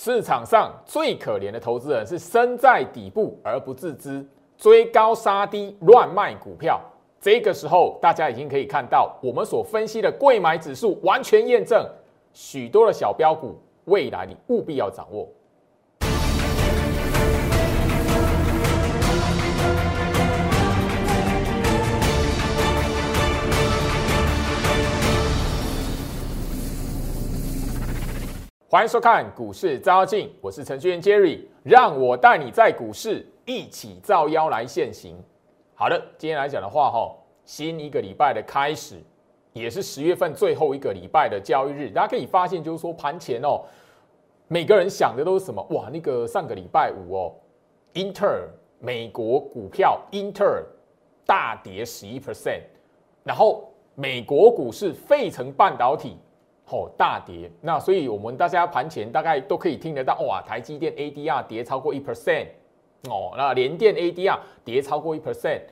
市场上最可怜的投资人是身在底部而不自知，追高杀低、乱卖股票。这个时候，大家已经可以看到，我们所分析的贵买指数完全验证，许多的小标股，未来你务必要掌握。欢迎收看股市招妖镜，我是程序员 Jerry，让我带你在股市一起造妖来现行。好的，今天来讲的话，哈，新一个礼拜的开始，也是十月份最后一个礼拜的交易日，大家可以发现，就是说盘前哦，每个人想的都是什么？哇，那个上个礼拜五哦，英特尔美国股票英特尔大跌十一 percent，然后美国股市费城半导体。哦，大跌，那所以我们大家盘前大概都可以听得到，哇，台积电 ADR 跌超过一 percent，哦，那联电 ADR 跌超过一 percent，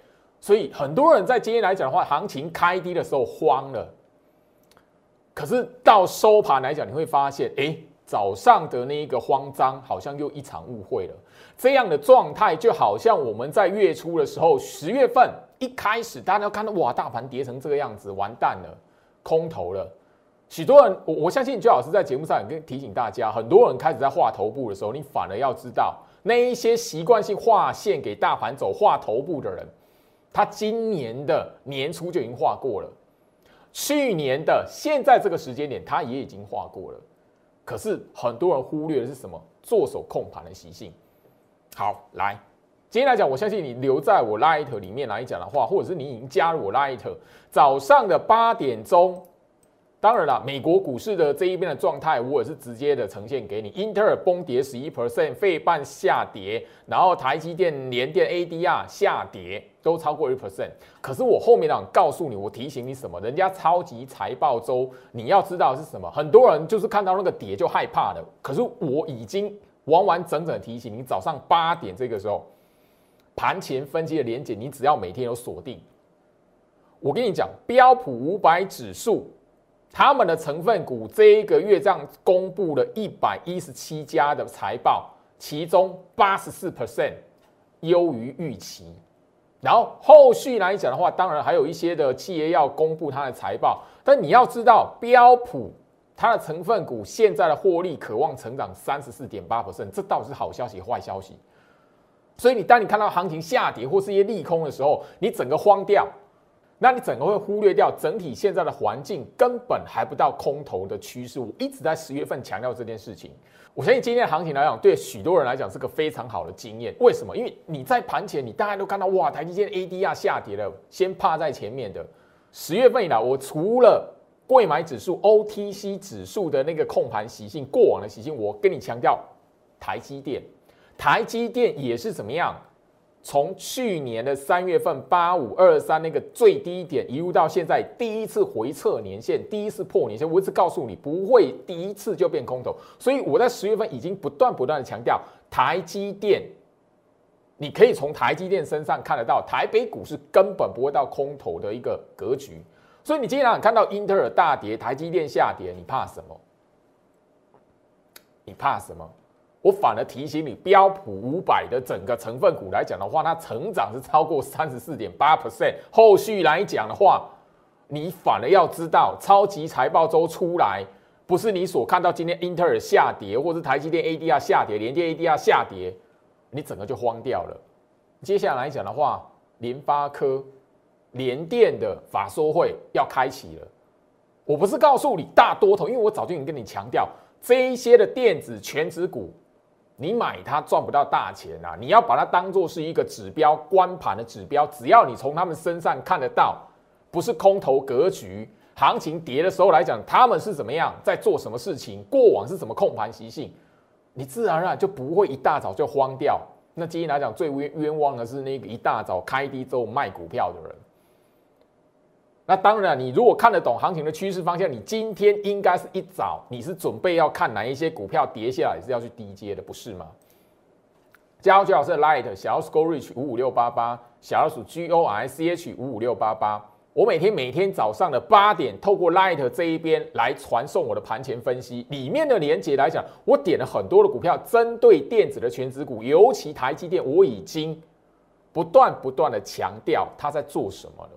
所以很多人在今天来讲的话，行情开低的时候慌了，可是到收盘来讲，你会发现，哎，早上的那一个慌张好像又一场误会了，这样的状态就好像我们在月初的时候，十月份一开始大家都看到，哇，大盘跌成这个样子，完蛋了，空头了。许多人，我我相信周老师在节目上也跟提醒大家，很多人开始在画头部的时候，你反而要知道，那一些习惯性画线给大盘走、画头部的人，他今年的年初就已经画过了，去年的现在这个时间点，他也已经画过了。可是很多人忽略的是什么？做手控盘的习性。好，来，今天来讲，我相信你留在我 Light 里面来讲的话，或者是你已经加入我 Light，早上的八点钟。当然了，美国股市的这一边的状态，我也是直接的呈现给你。英特尔崩跌十一 percent，费半下跌，然后台积电、联电 ADR 下跌，都超过一 percent。可是我后面呢，告诉你，我提醒你什么？人家超级财报周，你要知道是什么？很多人就是看到那个跌就害怕的。可是我已经完完整整提醒你，早上八点这个时候，盘前分析的连结，你只要每天有锁定。我跟你讲，标普五百指数。他们的成分股这一个月这样公布了一百一十七家的财报，其中八十四 percent 优于预期。然后后续来讲的话，当然还有一些的企业要公布它的财报，但你要知道，标普它的成分股现在的获利渴望成长三十四点八 percent，这到底是好消息坏消息？所以你当你看到行情下跌或是一些利空的时候，你整个慌掉。那你整个会忽略掉整体现在的环境根本还不到空头的趋势。我一直在十月份强调这件事情。我相信今天的行情来讲，对许多人来讲是个非常好的经验。为什么？因为你在盘前，你大家都看到哇，台积电 ADR 下跌了，先趴在前面的。十月份以来，我除了贵买指数 OTC 指数的那个控盘习性，过往的习性，我跟你强调，台积电，台积电也是怎么样？从去年的三月份八五二三那个最低点一路到现在第一次回测年线，第一次破年线，我一直告诉你不会第一次就变空头，所以我在十月份已经不断不断的强调台积电，你可以从台积电身上看得到台北股市根本不会到空头的一个格局，所以你经常看到英特尔大跌，台积电下跌，你怕什么？你怕什么？我反而提醒你，标普五百的整个成分股来讲的话，它成长是超过三十四点八 percent。后续来讲的话，你反而要知道，超级财报周出来，不是你所看到今天英特尔下跌，或是台积电 ADR 下跌，联电 ADR 下跌，你整个就慌掉了。接下来讲的话，联发科、联电的法说会要开启了。我不是告诉你大多头，因为我早就已经跟你强调，这一些的电子全指股。你买它赚不到大钱啊！你要把它当做是一个指标，关盘的指标。只要你从他们身上看得到，不是空头格局，行情跌的时候来讲，他们是怎么样在做什么事情，过往是什么控盘习性，你自然而然就不会一大早就慌掉。那今天来讲，最冤冤枉的是那个一大早开低之后卖股票的人。那当然，你如果看得懂行情的趋势方向，你今天应该是一早，你是准备要看哪一些股票跌下来是要去低接的，不是吗？加入老师的 Light 小老鼠 Go Reach 五五六八八，小老鼠 G O R C H 五五六八八，我每天每天早上的八点，透过 Light 这一边来传送我的盘前分析，里面的连接来讲，我点了很多的股票，针对电子的全职股，尤其台积电，我已经不断不断的强调它在做什么了。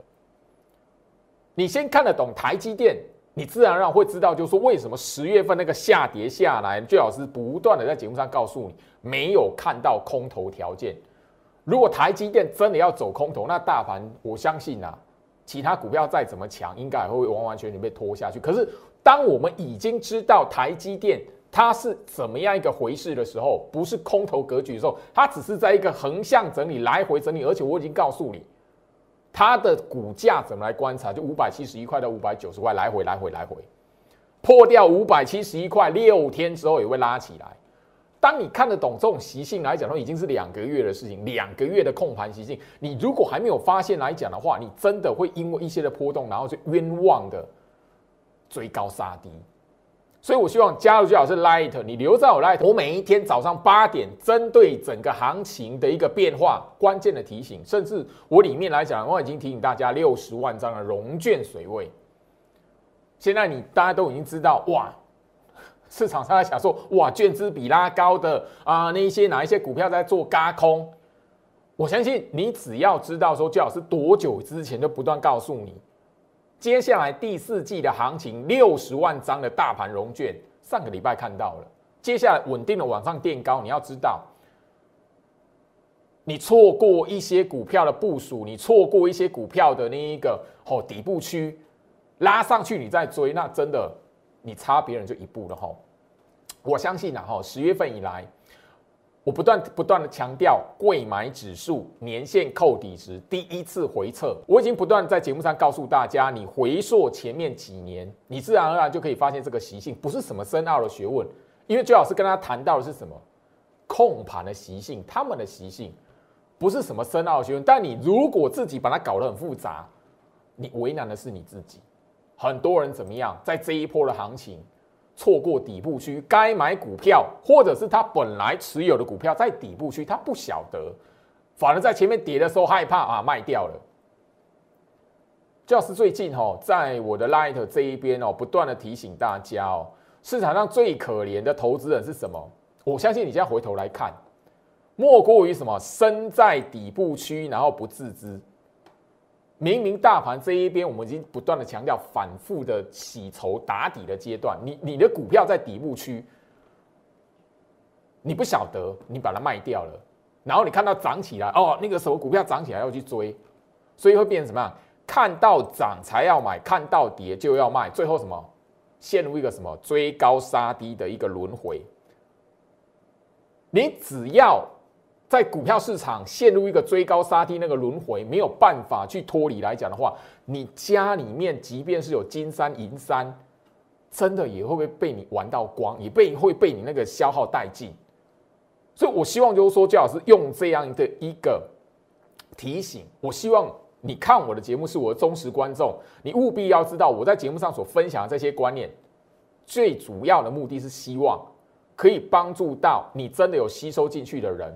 你先看得懂台积电，你自然而然会知道，就是说为什么十月份那个下跌下来，最好是不断的在节目上告诉你，没有看到空头条件。如果台积电真的要走空头，那大盘我相信啊。其他股票再怎么强，应该也会完完全全被拖下去。可是，当我们已经知道台积电它是怎么样一个回事的时候，不是空头格局的时候，它只是在一个横向整理、来回整理。而且我已经告诉你，它的股价怎么来观察，就五百七十一块到五百九十块，来回、来回、来回，破掉五百七十一块，六天之后也会拉起来。当你看得懂这种习性来讲，说已经是两个月的事情，两个月的控盘习性。你如果还没有发现来讲的话，你真的会因为一些的波动，然后就冤枉的追高杀低。所以我希望加入最好是 Light，你留在我 Light，我每一天早上八点，针对整个行情的一个变化，关键的提醒，甚至我里面来讲，我已经提醒大家六十万张的融券水位。现在你大家都已经知道，哇！市场上在想说，哇，券资比拉高的啊，那一些哪一些股票在做嘎空？我相信你只要知道说，最好是多久之前就不断告诉你，接下来第四季的行情六十万张的大盘融券，上个礼拜看到了，接下来稳定的往上垫高。你要知道，你错过一些股票的部署，你错过一些股票的那一个哦底部区拉上去，你再追，那真的。你差别人就一步了哈，我相信呐哈，十月份以来，我不断不断的强调，贵买指数年线扣底值第一次回撤，我已经不断在节目上告诉大家，你回溯前面几年，你自然而然就可以发现这个习性不是什么深奥的学问，因为最好是跟他谈到的是什么？控盘的习性，他们的习性不是什么深奥的学问，但你如果自己把它搞得很复杂，你为难的是你自己。很多人怎么样，在这一波的行情错过底部区，该买股票，或者是他本来持有的股票在底部区，他不晓得，反而在前面跌的时候害怕啊，卖掉了。教师最近哦，在我的 Light 这一边哦，不断的提醒大家哦，市场上最可怜的投资人是什么？我相信你现在回头来看，莫过于什么？身在底部区，然后不自知。明明大盘这一边，我们已经不断的强调反复的洗筹打底的阶段，你你的股票在底部区，你不晓得，你把它卖掉了，然后你看到涨起来，哦，那个什么股票涨起来要去追，所以会变成什么样？看到涨才要买，看到跌就要卖，最后什么？陷入一个什么追高杀低的一个轮回。你只要。在股票市场陷入一个追高杀低那个轮回，没有办法去脱离来讲的话，你家里面即便是有金山银山，真的也会不会被你玩到光，也被会被你那个消耗殆尽。所以我希望就是说，姜老师用这样的一个提醒，我希望你看我的节目是我的忠实观众，你务必要知道我在节目上所分享的这些观念，最主要的目的是希望可以帮助到你真的有吸收进去的人。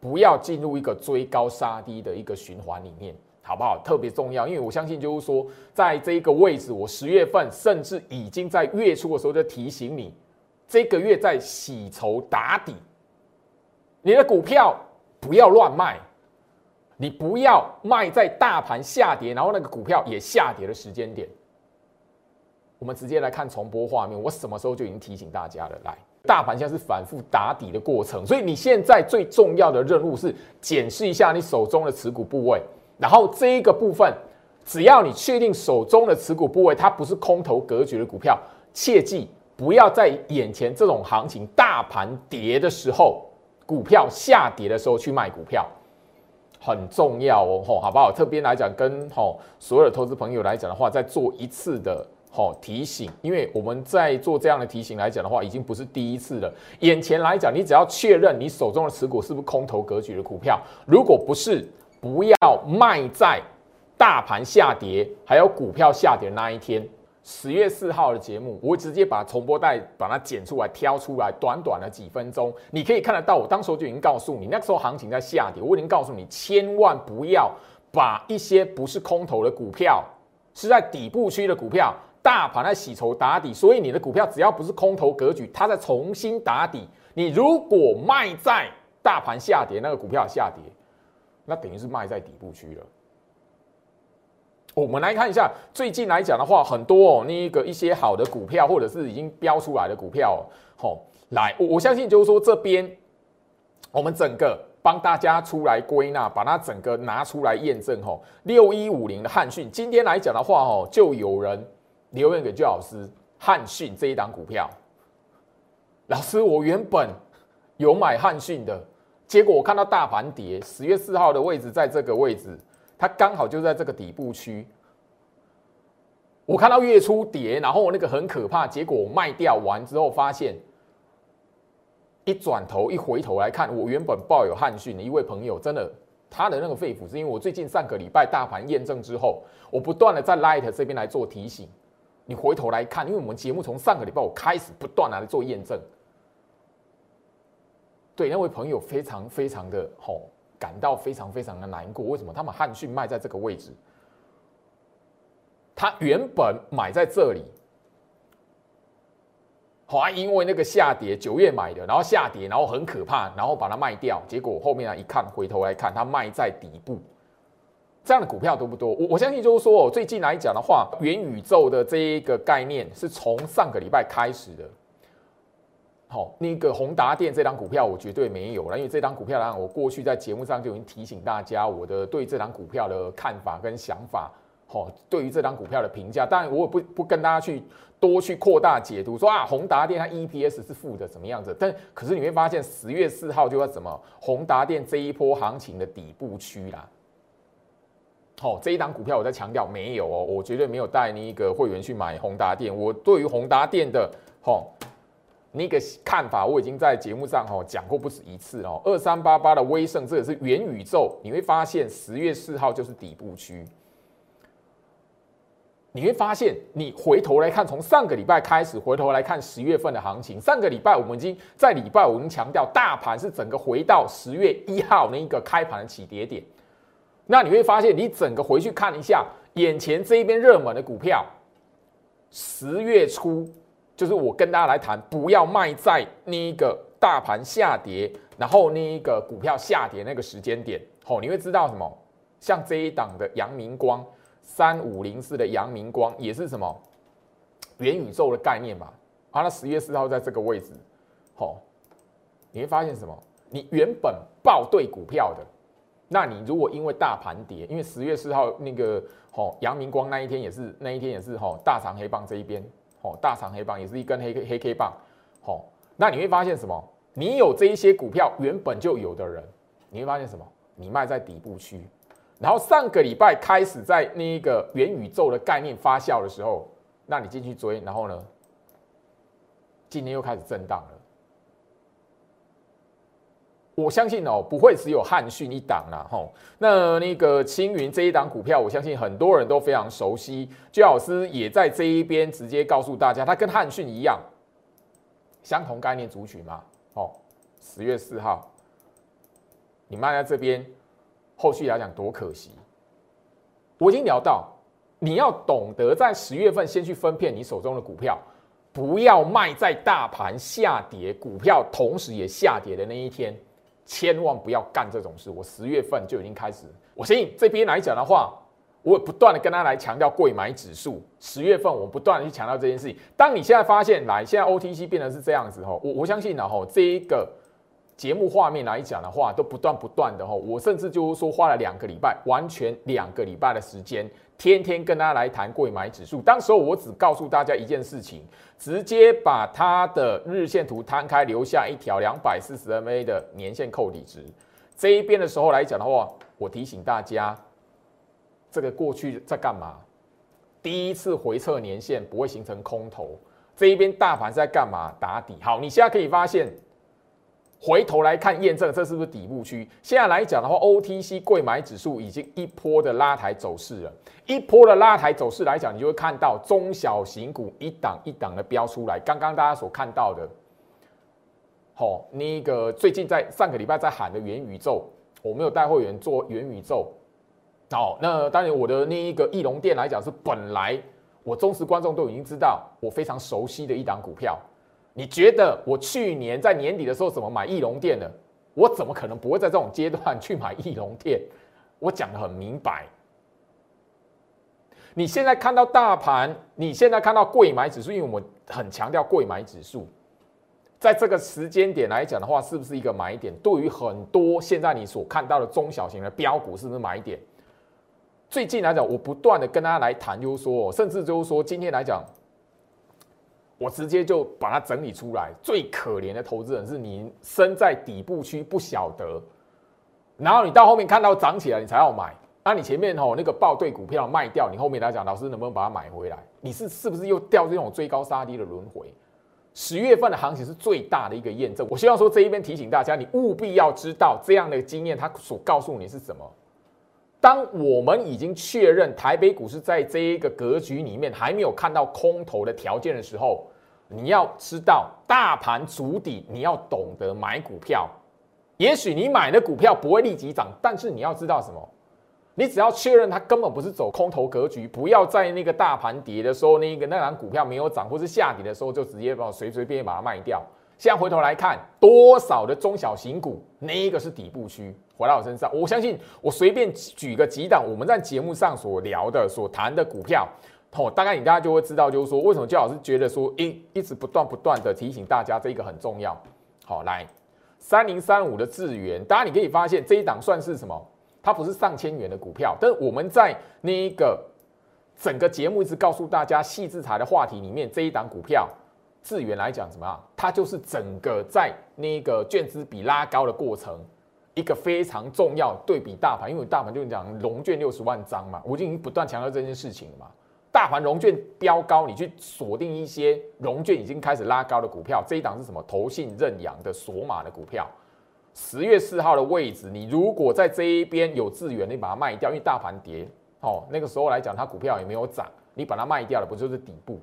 不要进入一个追高杀低的一个循环里面，好不好？特别重要，因为我相信就是说，在这一个位置，我十月份甚至已经在月初的时候就提醒你，这个月在洗筹打底，你的股票不要乱卖，你不要卖在大盘下跌，然后那个股票也下跌的时间点。我们直接来看重播画面，我什么时候就已经提醒大家了，来。大盘现在是反复打底的过程，所以你现在最重要的任务是检视一下你手中的持股部位，然后这一个部分，只要你确定手中的持股部位它不是空头格局的股票，切记不要在眼前这种行情大盘跌的时候，股票下跌的时候去卖股票，很重要哦，吼，好不好？特别来讲，跟吼所有的投资朋友来讲的话，再做一次的。好提醒，因为我们在做这样的提醒来讲的话，已经不是第一次了。眼前来讲，你只要确认你手中的持股是不是空头格局的股票，如果不是，不要卖在大盘下跌还有股票下跌那一天。十月四号的节目，我会直接把重播带把它剪出来挑出来，短短的几分钟，你可以看得到。我当时就已经告诉你，那个时候行情在下跌，我已经告诉你，千万不要。把一些不是空头的股票，是在底部区的股票，大盘在洗筹打底，所以你的股票只要不是空头格局，它在重新打底。你如果卖在大盘下跌，那个股票下跌，那等于是卖在底部区了。我们来看一下，最近来讲的话，很多哦，那个一些好的股票，或者是已经标出来的股票，吼，来，我我相信就是说这边，我们整个帮大家出来归纳，把它整个拿出来验证，吼，六一五零的汉讯，今天来讲的话，吼，就有人留言给朱老师，汉讯这一档股票，老师，我原本有买汉讯的，结果我看到大盘跌，十月四号的位置在这个位置。它刚好就在这个底部区，我看到月初跌，然后我那个很可怕，结果我卖掉完之后，发现一转头一回头来看，我原本抱有汉讯的一位朋友，真的他的那个肺腑，是因为我最近上个礼拜大盘验证之后，我不断的在 Light 这边来做提醒，你回头来看，因为我们节目从上个礼拜我开始不断来做验证，对那位朋友非常非常的吼。感到非常非常的难过，为什么？他们汉讯卖在这个位置，他原本买在这里，好，因为那个下跌，九月买的，然后下跌，然后很可怕，然后把它卖掉，结果后面啊一看，回头来看，它卖在底部，这样的股票多不多？我我相信就是说，最近来讲的话，元宇宙的这一个概念是从上个礼拜开始的。好，那个宏达电这张股票我绝对没有了，因为这张股票呢，我过去在节目上就已经提醒大家我的对这张股票的看法跟想法。好，对于这张股票的评价，当然我也不不跟大家去多去扩大解读，说啊宏达电它 EPS 是负的怎么样子？但可是你会发现十月四号就要什么宏达电这一波行情的底部区啦。好，这一档股票我在强调没有哦，我绝对没有带那个会员去买宏达电。我对于宏达电的好。那个看法我已经在节目上哈讲过不止一次哦。二三八八的威盛，这也是元宇宙，你会发现十月四号就是底部区。你会发现，你回头来看，从上个礼拜开始，回头来看十月份的行情。上个礼拜我们已经在礼拜五已经强调，大盘是整个回到十月一号那一个开盘的起跌点。那你会发现，你整个回去看一下，眼前这一边热门的股票，十月初。就是我跟大家来谈，不要卖在那一个大盘下跌，然后那一个股票下跌那个时间点。哦，你会知道什么？像这一档的阳明光，三五零四的阳明光也是什么元宇宙的概念吧？啊，那十月四号在这个位置，好，你会发现什么？你原本报对股票的，那你如果因为大盘跌，因为十月四号那个哦阳明光那一天也是那一天也是哈大长黑棒这一边。哦，大长黑棒也是一根黑黑 K 棒，哦，那你会发现什么？你有这一些股票原本就有的人，你会发现什么？你卖在底部区，然后上个礼拜开始在那一个元宇宙的概念发酵的时候，那你进去追，然后呢，今天又开始震荡了。我相信哦，不会只有汉讯一档啦，吼。那那个青云这一档股票，我相信很多人都非常熟悉。居老师也在这一边直接告诉大家，它跟汉讯一样，相同概念族群嘛。哦，十月四号，你卖在这边，后续来讲多可惜。我已经聊到，你要懂得在十月份先去分辨你手中的股票，不要卖在大盘下跌，股票同时也下跌的那一天。千万不要干这种事！我十月份就已经开始，我相信这边来讲的话，我不断的跟他来强调贵买指数。十月份我不断的去强调这件事情。当你现在发现，来现在 OTC 变成是这样子吼，我我相信呢吼，这一个节目画面来讲的话，都不断不断的吼，我甚至就是说花了两个礼拜，完全两个礼拜的时间。天天跟大家来谈贵买指数，当时候我只告诉大家一件事情，直接把它的日线图摊开，留下一条两百四十 MA 的年线扣底值。这一边的时候来讲的话，我提醒大家，这个过去在干嘛？第一次回撤年线不会形成空头，这一边大盘在干嘛？打底。好，你现在可以发现。回头来看验证，这是不是底部区？现在来讲的话，OTC 贵买指数已经一波的拉抬走势了。一波的拉抬走势来讲，你就会看到中小型股一档一档的标出来。刚刚大家所看到的，好，那个最近在上个礼拜在喊的元宇宙，我没有带会员做元宇宙，好，那当然我的那一个翼龙店来讲是本来我忠实观众都已经知道我非常熟悉的一档股票。你觉得我去年在年底的时候怎么买翼龙店的？我怎么可能不会在这种阶段去买翼龙店？我讲的很明白。你现在看到大盘，你现在看到贵买指数，因为我们很强调贵买指数，在这个时间点来讲的话，是不是一个买点？对于很多现在你所看到的中小型的标股，是不是买点？最近来讲，我不断的跟大家来谈，就是说，甚至就是说，今天来讲，我直接就把它整理出来。最可怜的投资人是你身在底部区不晓得，然后你到后面看到涨起来，你才要买。那你前面吼那个报对股票卖掉，你后面来讲，老师能不能把它买回来？你是是不是又掉这种追高杀低的轮回？十月份的行情是最大的一个验证。我希望说这一边提醒大家，你务必要知道这样的经验，它所告诉你是什么。当我们已经确认台北股市在这一个格局里面还没有看到空头的条件的时候，你要知道大盘足底，你要懂得买股票。也许你买的股票不会立即涨，但是你要知道什么？你只要确认它根本不是走空头格局，不要在那个大盘跌的时候，那个那档股票没有涨，或是下跌的时候，就直接把随随便便把它卖掉。现在回头来看，多少的中小型股，那一个是底部区，回到我身上，我相信我随便举个几档，我们在节目上所聊的、所谈的股票，哦，大概你大家就会知道，就是说为什么焦老师觉得说，一一直不断不断的提醒大家，这个很重要。好，来三零三五的智源，大家你可以发现这一档算是什么？它不是上千元的股票，但我们在那一个整个节目一直告诉大家细制裁的话题里面，这一档股票智源来讲怎么样？它就是整个在那个券资比拉高的过程，一个非常重要对比大盘，因为大盘就是讲融券六十万张嘛，我已经不断强调这件事情了嘛。大盘融券飙高，你去锁定一些融券已经开始拉高的股票，这一档是什么？投信认养的锁码的股票。十月四号的位置，你如果在这一边有资源，你把它卖掉，因为大盘跌，哦，那个时候来讲，它股票也没有涨，你把它卖掉了，不就是底部？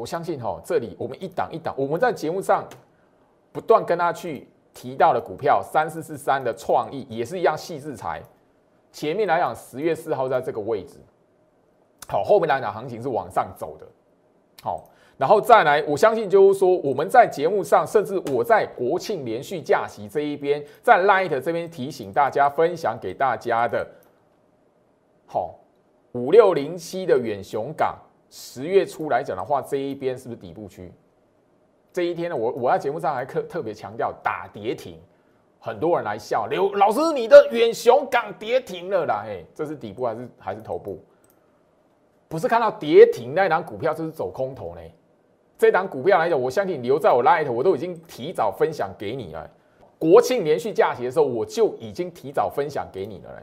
我相信哈，这里我们一档一档，我们在节目上不断跟他去提到的股票，三四四三的创意也是一样细制裁。前面来讲，十月四号在这个位置，好，后面来讲行情是往上走的，好。然后再来，我相信就是说，我们在节目上，甚至我在国庆连续假期这一边，在 Light 这边提醒大家，分享给大家的，好，五六零七的远雄港，十月初来讲的话，这一边是不是底部区？这一天呢，我我在节目上还特特别强调打跌停，很多人来笑刘老师，你的远雄港跌停了啦，嘿，这是底部还是还是头部？不是看到跌停那档股票就是走空头呢？这档股票来讲，我相信留在我 Light，我都已经提早分享给你了。国庆连续假期的时候，我就已经提早分享给你了嘞。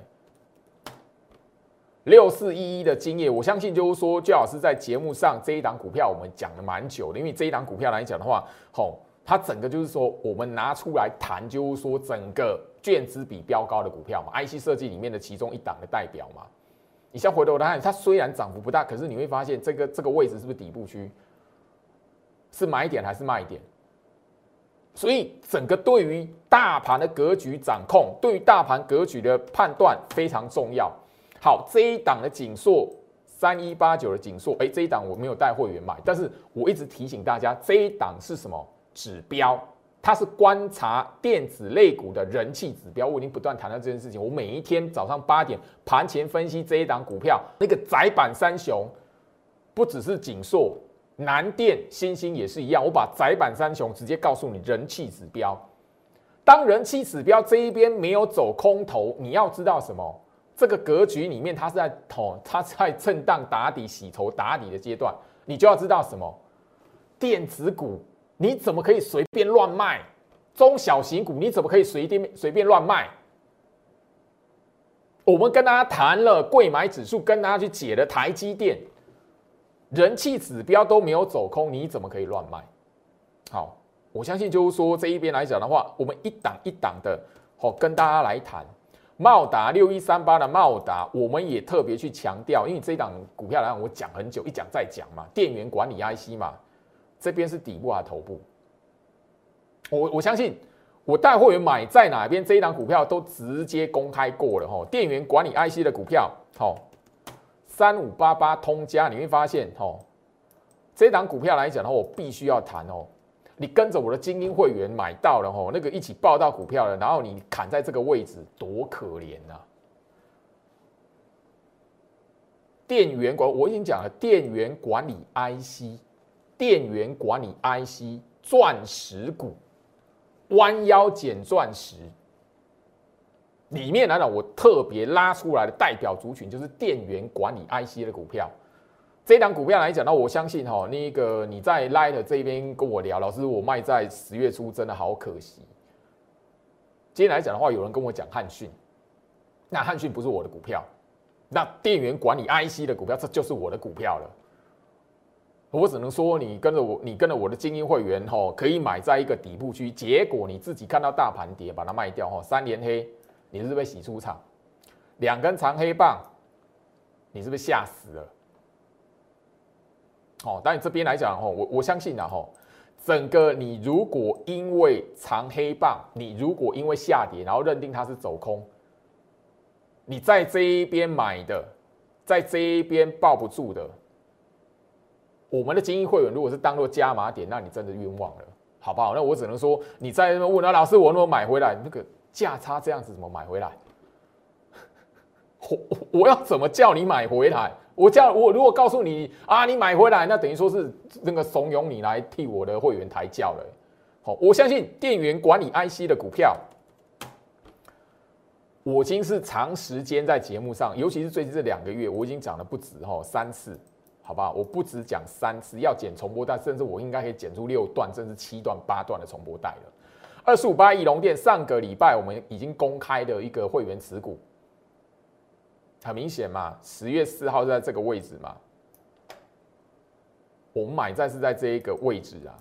六四一一的经验，我相信就是说，最老师在节目上这一档股票，我们讲了蛮久的。因为这一档股票来讲的话，吼，它整个就是说，我们拿出来谈，就是说整个卷资比标高的股票嘛，IC 设计里面的其中一档的代表嘛。你像回头来看，它虽然涨幅不大，可是你会发现这个这个位置是不是底部区？是买点还是卖点？所以整个对于大盘的格局掌控，对于大盘格局的判断非常重要。好，这一档的锦硕三一八九的锦硕，哎，这一档我没有带会员买，但是我一直提醒大家，这一档是什么指标？它是观察电子类股的人气指标。我已经不断谈到这件事情，我每一天早上八点盘前分析这一档股票，那个窄板三雄，不只是锦硕。南电、星星也是一样，我把窄板三雄直接告诉你人气指标。当人气指标这一边没有走空头，你要知道什么？这个格局里面它是在头，它在震荡打底、洗头打底的阶段，你就要知道什么？电子股你怎么可以随便乱卖？中小型股你怎么可以随便随便乱卖？我们跟大家谈了贵买指数，跟大家去解了台积电。人气指标都没有走空，你怎么可以乱卖？好，我相信就是说这一边来讲的话，我们一档一档的，好跟大家来谈。茂达六一三八的茂达，我们也特别去强调，因为这一档股票来讲，我讲很久，一讲再讲嘛，电源管理 IC 嘛，这边是底部还是头部？我我相信我带会员买在哪边这一档股票都直接公开过了哈。电源管理 IC 的股票，好，三五八八通家，你会发现哦，这档股票来讲的话，我必须要谈哦。你跟着我的精英会员买到了吼，那个一起报到股票了，然后你砍在这个位置，多可怜呐！电源管我已经讲了，电源管理 IC，电源管理 IC，钻石股，弯腰捡钻石，里面来讲，我特别拉出来的代表族群就是电源管理 IC 的股票。这档股票来讲呢，我相信哈，那个你在 Light 这边跟我聊，老师我卖在十月初，真的好可惜。今天来讲的话，有人跟我讲汉讯，那汉讯不是我的股票，那电源管理 IC 的股票，这就是我的股票了。我只能说，你跟着我，你跟着我的精英会员哈，可以买在一个底部区，结果你自己看到大盘跌，把它卖掉哈，三连黑，你是被洗出场，两根长黑棒，你是不是吓死了？哦，但这边来讲哦，我我相信啊，哈，整个你如果因为长黑棒，你如果因为下跌，然后认定它是走空，你在这一边买的，在这一边抱不住的，我们的精英会员如果是当做加码点，那你真的冤枉了，好不好？那我只能说，你在那边问那，老师，我怎么买回来？那个价差这样子怎么买回来？我我要怎么叫你买回来？我叫我如果告诉你啊，你买回来，那等于说是那个怂恿你来替我的会员抬轿了。好，我相信电源管理 IC 的股票，我已经是长时间在节目上，尤其是最近这两个月，我已经讲了不止哈三次，好吧？我不止讲三次，要剪重播带，甚至我应该可以剪出六段，甚至七段、八段的重播带了。二十五八亿龙店上个礼拜我们已经公开的一个会员持股。很明显嘛，十月四号在这个位置嘛，我们买在是在这一个位置啊。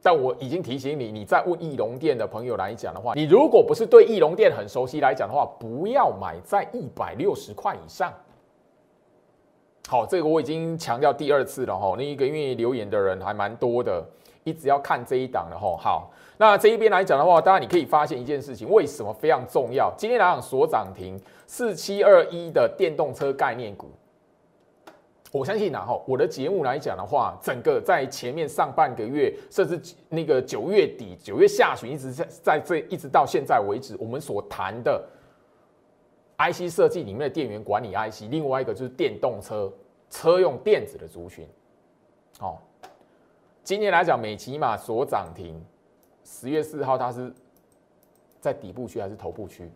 但我已经提醒你，你在问翼龙店的朋友来讲的话，你如果不是对翼龙店很熟悉来讲的话，不要买在一百六十块以上。好，这个我已经强调第二次了哈。那一个因为留言的人还蛮多的。一直要看这一档的吼，好，那这一边来讲的话，当然你可以发现一件事情，为什么非常重要？今天来讲所涨停四七二一的电动车概念股，我相信然后我的节目来讲的话，整个在前面上半个月，甚至那个九月底、九月下旬，一直在在这一直到现在为止，我们所谈的 IC 设计里面的电源管理 IC，另外一个就是电动车车用电子的族群，哦。今天来讲，美骑马所涨停，十月四号它是在底部区还是头部区？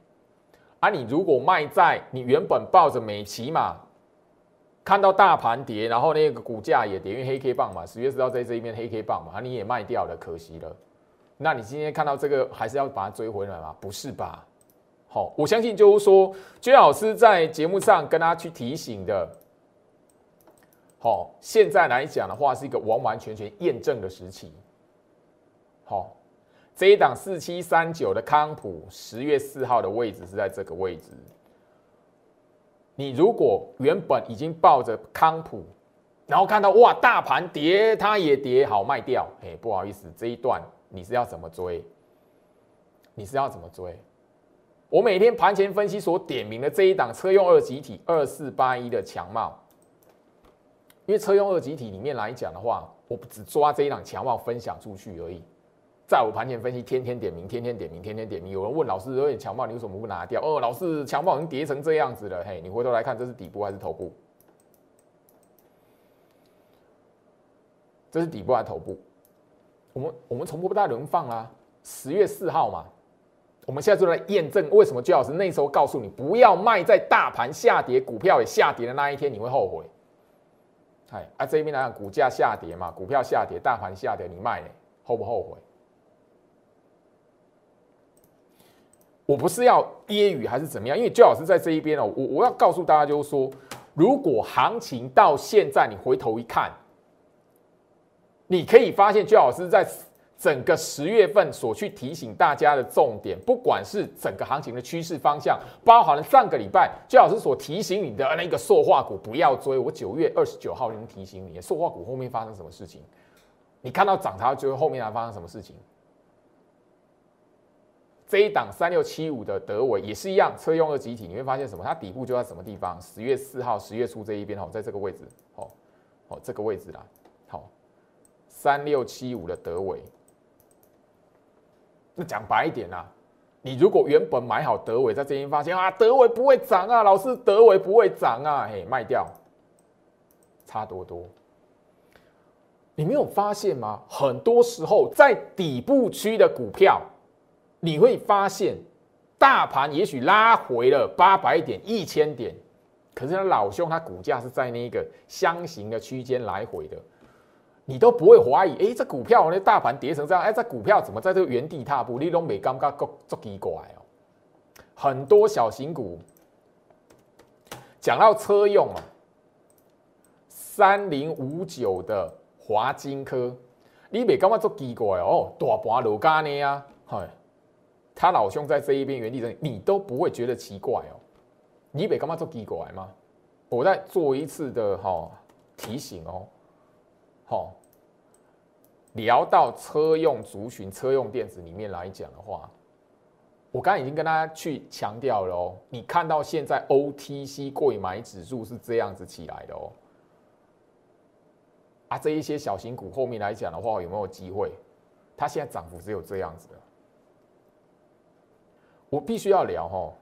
而你如果卖在你原本抱着美骑马，看到大盘跌，然后那个股价也跌，因为黑 K 棒嘛，十月四号在这一边黑 K 棒嘛，啊你也卖掉了，可惜了。那你今天看到这个，还是要把它追回来吗？不是吧？好，我相信就是说，娟老师在节目上跟大家去提醒的。好，现在来讲的话，是一个完完全全验证的时期。好，这一档四七三九的康普，十月四号的位置是在这个位置。你如果原本已经抱着康普，然后看到哇大盘跌，它也跌，好卖掉。哎，不好意思，这一段你是要怎么追？你是要怎么追？我每天盘前分析所点名的这一档车用二级体二四八一的强貌。因为车用二级体里面来讲的话，我只抓这一档强茂分享出去而已。在我盘前分析，天天点名，天天点名，天天点名。有人问老师：“有点强暴，你为什么不拿掉？”哦，老师，强暴已经跌成这样子了。嘿，你回头来看，这是底部还是头部？这是底部还是头部？我们我们重播不带轮放啦。十月四号嘛，我们现在就来验证为什么姜老师那时候告诉你不要卖在大盘下跌、股票也下跌的那一天，你会后悔。哎，啊这边来讲，股价下跌嘛，股票下跌，大盘下跌，你卖呢，后不后悔？我不是要揶揄还是怎么样，因为最好是在这一边哦，我我要告诉大家就是说，如果行情到现在，你回头一看，你可以发现最好是在。整个十月份所去提醒大家的重点，不管是整个行情的趋势方向，包含了上个礼拜最老师所提醒你的那个塑化股不要追。我九月二十九号已经提醒你，塑化股后面发生什么事情？你看到涨它，最后后面还发生什么事情？这一档三六七五的德伟也是一样，车用的集体，你会发现什么？它底部就在什么地方？十月四号、十月初这一边哦，在这个位置哦，哦这个位置啦。好，三六七五的德伟，那讲白一点啊，你如果原本买好德伟，在这边发现啊，德伟不会涨啊，老师德伟不会涨啊，嘿，卖掉，差多多。你没有发现吗？很多时候在底部区的股票。你会发现，大盘也许拉回了八百点、一千点，可是他老兄他股价是在那个箱型的区间来回的，你都不会怀疑，哎，这股票那大盘跌成这样，哎，这股票怎么在这个原地踏步？你都没感觉够足奇怪哦。很多小型股，讲到车用啊，三零五九的华金科，你没感觉足奇怪哦？大盘落价呢啊，嗨。他老兄在这一边原地震，你都不会觉得奇怪哦。你没干嘛做低过来吗？我再做一次的哈提醒哦。好，聊到车用族群、车用电子里面来讲的话，我刚刚已经跟大家去强调了哦。你看到现在 OTC 贵买指数是这样子起来的哦。啊，这一些小型股后面来讲的话，有没有机会？它现在涨幅只有这样子的。我必须要聊哈，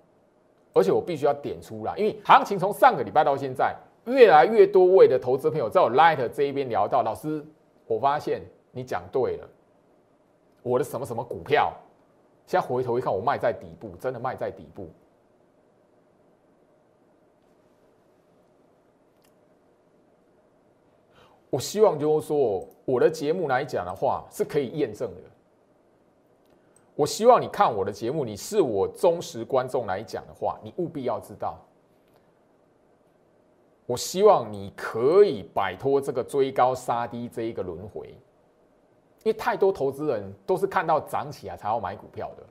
而且我必须要点出来，因为行情从上个礼拜到现在，越来越多位的投资朋友在我 Light 这一边聊到，老师，我发现你讲对了，我的什么什么股票，现在回头一看，我卖在底部，真的卖在底部。我希望就是说，我的节目来讲的话，是可以验证的。我希望你看我的节目，你是我忠实观众来讲的话，你务必要知道。我希望你可以摆脱这个追高杀低这一个轮回，因为太多投资人都是看到涨起来才要买股票的。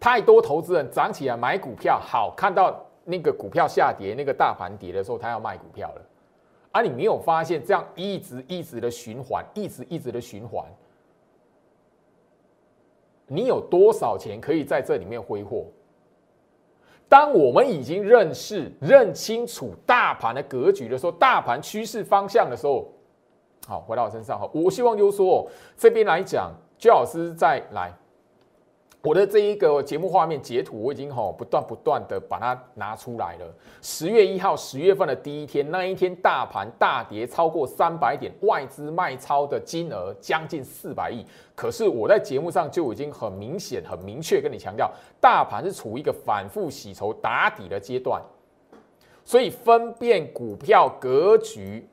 太多投资人涨起来买股票，好看到那个股票下跌，那个大盘跌的时候，他要卖股票了。而你没有发现这样一直一直的循环，一直一直的循环。你有多少钱可以在这里面挥霍？当我们已经认识、认清楚大盘的格局的时候，大盘趋势方向的时候，好，回到我身上哈，我希望就是说，这边来讲，焦老师再来。我的这一个节目画面截图，我已经哈不断不断的把它拿出来了。十月一号，十月份的第一天，那一天大盘大跌超过三百点，外资卖超的金额将近四百亿。可是我在节目上就已经很明显、很明确跟你强调，大盘是处于一个反复洗筹打底的阶段，所以分辨股票格局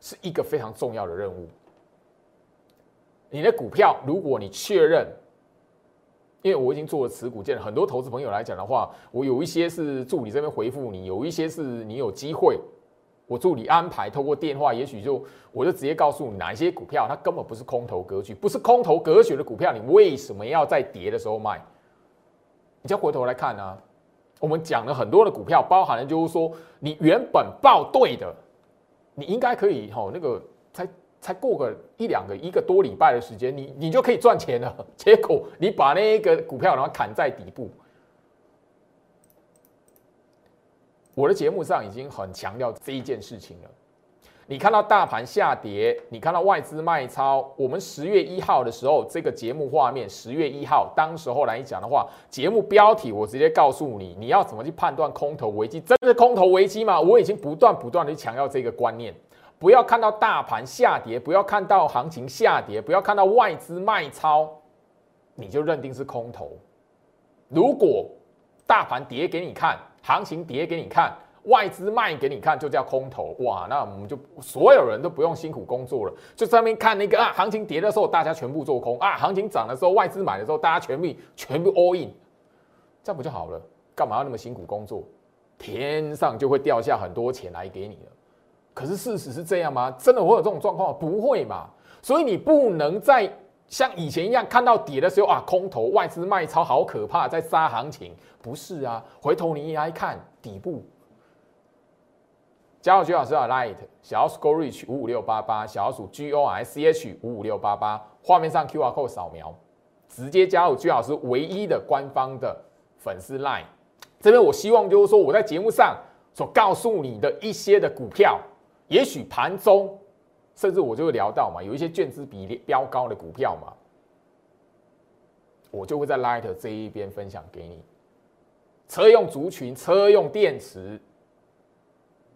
是一个非常重要的任务。你的股票，如果你确认。因为我已经做了持股件，很多投资朋友来讲的话，我有一些是助理这边回复你，有一些是你有机会，我助理安排透过电话，也许就我就直接告诉你哪一些股票它根本不是空头格局，不是空头格局的股票，你为什么要在跌的时候卖？你再回头来看呢，我们讲了很多的股票，包含了就是说你原本报对的，你应该可以吼那个才。过个一两个一个多礼拜的时间，你你就可以赚钱了。结果你把那个股票然后砍在底部。我的节目上已经很强调这一件事情了。你看到大盘下跌，你看到外资卖超。我们十月一号的时候，这个节目画面，十月一号当时候来讲的话，节目标题我直接告诉你，你要怎么去判断空头危机？真的空头危机吗？我已经不断不断的强调这个观念。不要看到大盘下跌，不要看到行情下跌，不要看到外资卖超，你就认定是空头。如果大盘跌给你看，行情跌给你看，外资卖给你看，就叫空头。哇，那我们就所有人都不用辛苦工作了，就上面看那个啊，行情跌的时候大家全部做空啊，行情涨的时候外资买的时候大家全部全部 all in，这样不就好了？干嘛要那么辛苦工作？天上就会掉下很多钱来给你了。可是事实是这样吗？真的会有这种状况？不会嘛！所以你不能再像以前一样看到跌的时候啊，空头外资卖超好可怕，在杀行情。不是啊，回头你一来看底部，加入徐老师的 Light 小老鼠 Go Reach 五五六八八，小老鼠 G O R C H 五五六八八，画面上 QR code 扫描，直接加入徐老师唯一的官方的粉丝 Line。这边我希望就是说我在节目上所告诉你的一些的股票，也许盘中甚至我就会聊到嘛，有一些券资比标高的股票嘛，我就会在 Light 这一边分享给你。车用族群、车用电池，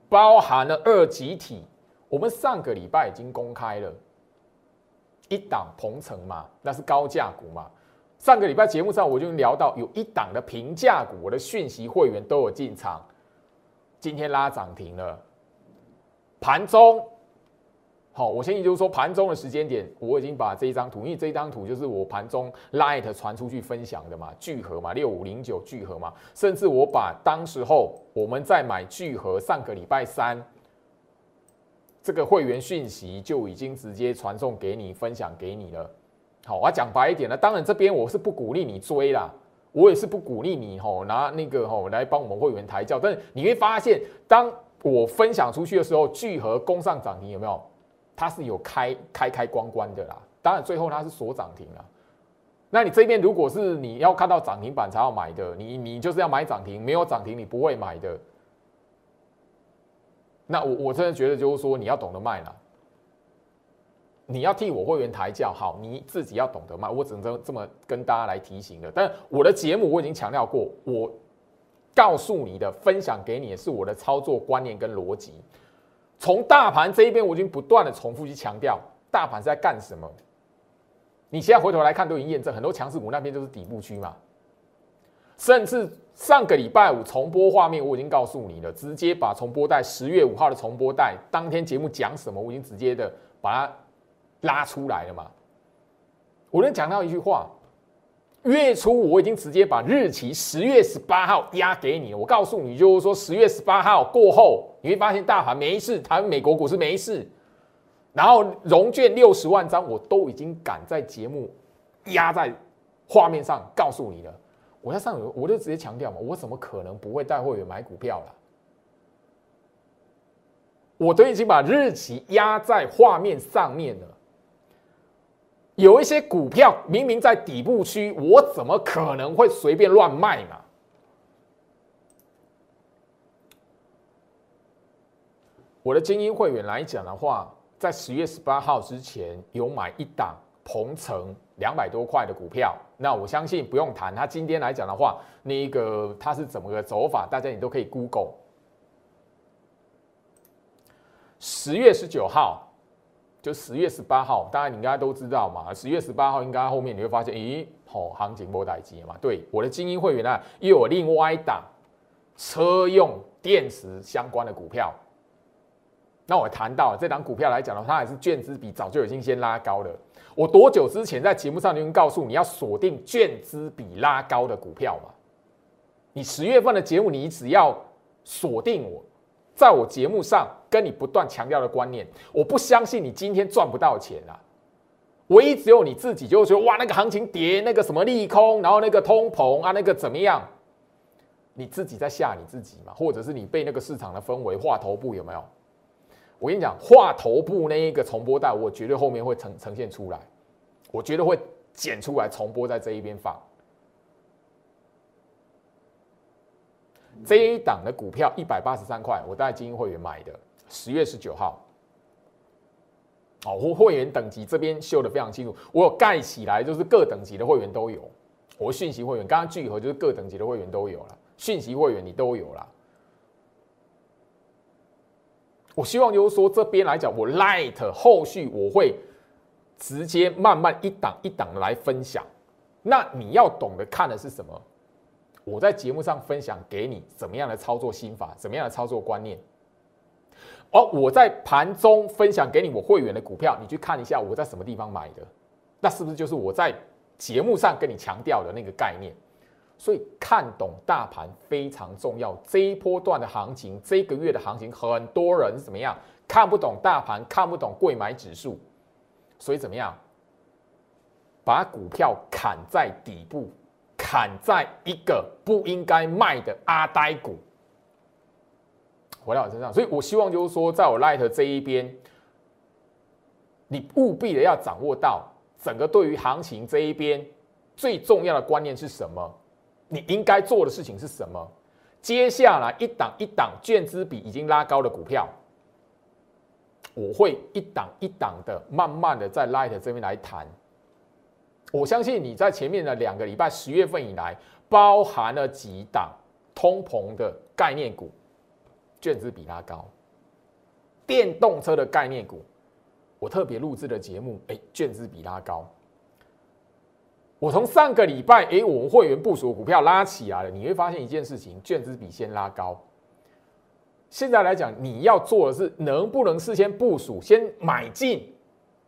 包含了二极体。我们上个礼拜已经公开了一档鹏程嘛，那是高价股嘛。上个礼拜节目上我就聊到有一档的平价股，我的讯息会员都有进场，今天拉涨停了，盘中。好，我先就是说盘中的时间点，我已经把这一张图，因为这一张图就是我盘中 light 传出去分享的嘛，聚合嘛，六五零九聚合嘛，甚至我把当时候我们在买聚合上个礼拜三这个会员讯息就已经直接传送给你，分享给你了。好，我要讲白一点了，当然这边我是不鼓励你追啦，我也是不鼓励你吼拿那个吼来帮我们会员抬轿，但是你会发现，当我分享出去的时候，聚合攻上涨停有没有？它是有开开开关关的啦，当然最后它是锁涨停了。那你这边如果是你要看到涨停板才要买的，你你就是要买涨停，没有涨停你不会买的。那我我真的觉得就是说你要懂得卖了，你要替我会员抬轿，好，你自己要懂得卖，我只能这这么跟大家来提醒的。但我的节目我已经强调过，我告诉你的分享给你的是我的操作观念跟逻辑。从大盘这一边，我已经不断的重复去强调，大盘是在干什么？你现在回头来看，都已经验证，很多强势股那边就是底部区嘛。甚至上个礼拜五重播画面，我已经告诉你了，直接把重播带十月五号的重播带，当天节目讲什么，我已经直接的把它拉出来了嘛。我能讲到一句话。月初我已经直接把日期十月十八号压给你，我告诉你就是说十月十八号过后，你会发现大盘没事，台湾美国股市没事，然后融券六十万张我都已经赶在节目压在画面上告诉你了。我在上我就直接强调嘛，我怎么可能不会带会员买股票了？我都已经把日期压在画面上面了。有一些股票明明在底部区，我怎么可能会随便乱卖嘛？我的精英会员来讲的话，在十月十八号之前有买一档鹏程两百多块的股票，那我相信不用谈，它今天来讲的话，那一个它是怎么个走法，大家你都可以 Google。十月十九号。就十月十八号，当然你应该都知道嘛。十月十八号应该后面你会发现，咦，好，行情波待机嘛。对，我的精英会员呢，又有另外一档车用电池相关的股票。那我谈到这档股票来讲的话，它还是券资比早就已经先拉高了。我多久之前在节目上就已经告诉你要锁定券资比拉高的股票嘛？你十月份的节目，你只要锁定我。在我节目上跟你不断强调的观念，我不相信你今天赚不到钱啊！唯一只有你自己就觉得哇，那个行情跌，那个什么利空，然后那个通膨啊，那个怎么样？你自己在吓你自己嘛？或者是你被那个市场的氛围画头部有没有？我跟你讲，画头部那一个重播带，我绝对后面会呈呈现出来，我绝对会剪出来重播在这一边放。这一档的股票一百八十三块，我带精英会员买的，十月十九号。哦，我会员等级这边秀的非常清楚，我有盖起来，就是各等级的会员都有。我讯息会员刚刚聚合就是各等级的会员都有了，讯息会员你都有了。我希望就是说这边来讲，我 light 后续我会直接慢慢一档一档的来分享。那你要懂得看的是什么？我在节目上分享给你怎么样的操作心法，怎么样的操作观念。而我在盘中分享给你我会员的股票，你去看一下我在什么地方买的，那是不是就是我在节目上跟你强调的那个概念？所以看懂大盘非常重要。这一波段的行情，这个月的行情，很多人怎么样看不懂大盘，看不懂贵买指数，所以怎么样把股票砍在底部？砍在一个不应该卖的阿呆股，回到我身上，所以我希望就是说，在我 Light 这一边，你务必的要掌握到整个对于行情这一边最重要的观念是什么，你应该做的事情是什么。接下来一档一档券资比已经拉高的股票，我会一档一档的慢慢的在 Light 这边来谈。我相信你在前面的两个礼拜，十月份以来，包含了几档通膨的概念股，券资比拉高，电动车的概念股，我特别录制的节目，哎，券资比拉高。我从上个礼拜，哎，我们会员部署股票拉起来了，你会发现一件事情，券资比先拉高。现在来讲，你要做的是能不能事先部署，先买进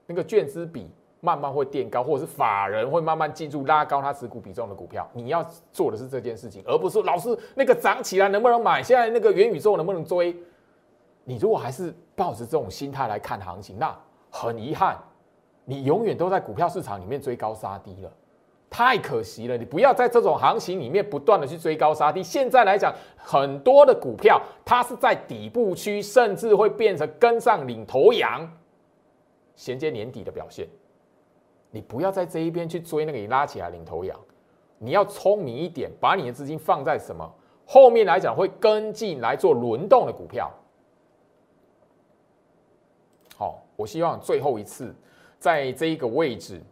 那个券资比慢慢会垫高，或者是法人会慢慢进入拉高它持股比重的股票。你要做的是这件事情，而不是老师那个涨起来能不能买，现在那个元宇宙能不能追？你如果还是抱着这种心态来看行情，那很遗憾，你永远都在股票市场里面追高杀低了。太可惜了，你不要在这种行情里面不断的去追高杀低。现在来讲，很多的股票它是在底部区，甚至会变成跟上领头羊，衔接年底的表现。你不要在这一边去追那个你拉起来领头羊，你要聪明一点，把你的资金放在什么后面来讲会跟进来做轮动的股票。好，我希望最后一次在这一个位置。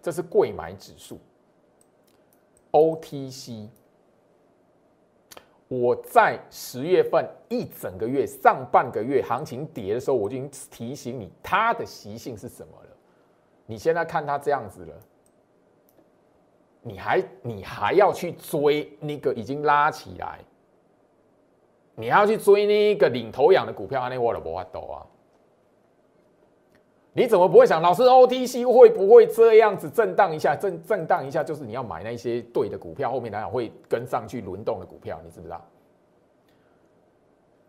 这是贵买指数，OTC。我在十月份一整个月上半个月行情跌的时候，我就已经提醒你它的习性是什么了。你现在看它这样子了，你还你还要去追那个已经拉起来，你要去追那个领头羊的股票，那我都不法抖啊。你怎么不会想，老师 OTC 会不会这样子震荡一下？震震荡一下，就是你要买那些对的股票，后面来讲会跟上去轮动的股票，你知不知道？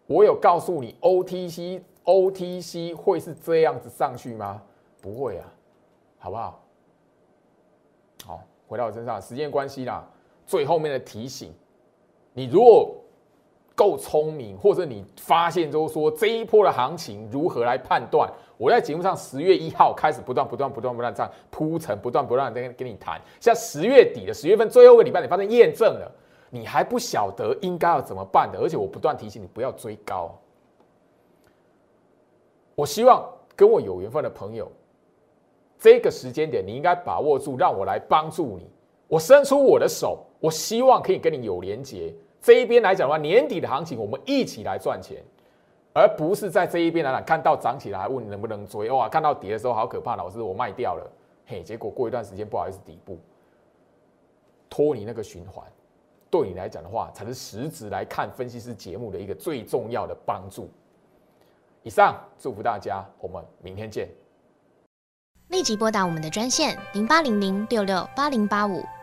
我有告诉你，OTC OTC 会是这样子上去吗？不会啊，好不好？好，回到我身上，时间关系啦，最后面的提醒，你如果够聪明，或者你发现就是说这一波的行情如何来判断？我在节目上十月一号开始不断不断不断不断这样铺陈，不断不断跟跟你谈。像十月底的十月份最后一个礼拜，你发现验证了，你还不晓得应该要怎么办的。而且我不断提醒你不要追高。我希望跟我有缘分的朋友，这个时间点你应该把握住，让我来帮助你。我伸出我的手，我希望可以跟你有连结。这一边来讲的话，年底的行情我们一起来赚钱。而不是在这一边来讲，看到涨起来问你能不能追哇？看到跌的时候好可怕，老师我卖掉了，嘿，结果过一段时间不好意思底部，脱离那个循环，对你来讲的话，才是实质来看分析师节目的一个最重要的帮助。以上祝福大家，我们明天见。立即拨打我们的专线零八零零六六八零八五。